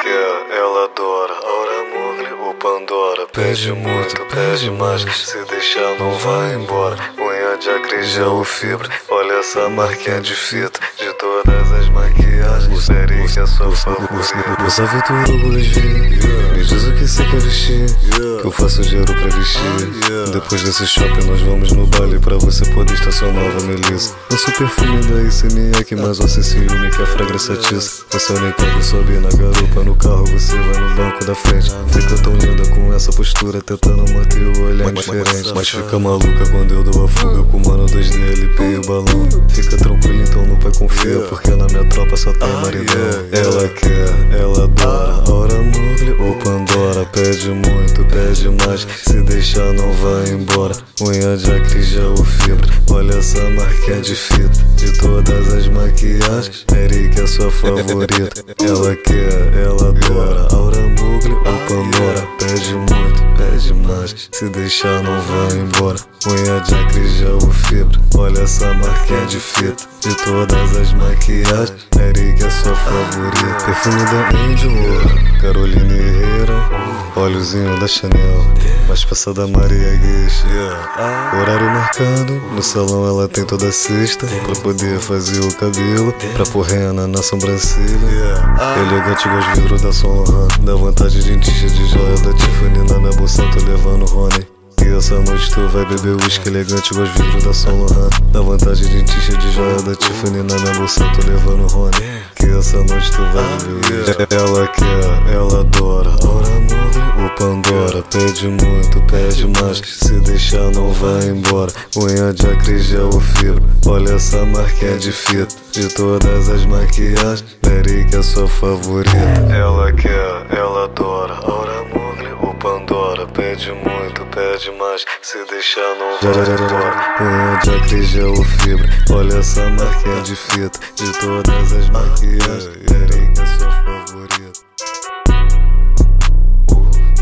quer, ela adora. Aura Mugli ou Pandora. Pede muito, pede mais. Se deixar, não vai embora. De ou fibra. Olha essa marquinha de fita. De todas as maquiagens. Série que é sua favorita. Moça Vitor Me diz o que você quer vestir. Que eu faço dinheiro pra vestir. Depois desse shopping, nós vamos no baile. Pra você poder estar sua nova Melissa. Lanço perfume da ICMEC, mas você ciúme que a fragrância atiça. Você nem quando sobe na garupa. No carro você vai no banco da frente. Fica tão linda com essa postura, tentando manter o olhar diferente. Mas fica maluca quando eu dou a fuga com o mano 2D, LP e o balão. Fica tranquilo, então no pai confia, porque na minha tropa só tem maridão. Ela quer, ela adora. Hora Mugli ou Pandora. Pede muito, pede mais. Se deixar, não vai embora. Unha de acrígel ou fibra. Olha essa marquinha de fita. De todas as maquiagens, Eric é sua favorita. Ela quer, ela adora. Aura Mugli ou Pandora. Mais. Se deixar, não vai embora. Unha de acrígel essa marquinha de fita. De todas as maquiagens, Eric é sua favorita. Perfume da Angel, Carolina Herrera. Óleozinho da Chanel, mais peça da Maria Gueixa. Horário marcado, no salão ela tem toda sexta. Pra poder fazer o cabelo, pra pôr rena na sobrancelha. Elegante igual os vidros da São Laurent. Dá vontade de encher de joia da Tiffany na minha bolsa, tô levando Rony. Essa noite tu vai beber whisky elegante igual os vidros da São Laurent. Dá vontade de encher de joia da Tiffany na minha bolsa, tô levando Rony. Que essa noite tu vai beber. Ela quer, ela adora. Ou Pandora. Pede muito, pede mais. Se deixar, não vai embora. Unha de acrígel ou fibra. Olha essa marquinha de fita. De todas as maquiagens, Eric é sua favorita. Ela quer, ela adora. Pandora. Pede muito, pede mais. Se deixar, não vai de acrígel ou fibra. Olha essa marquinha de fita. De todas as maquiagens, é favorita.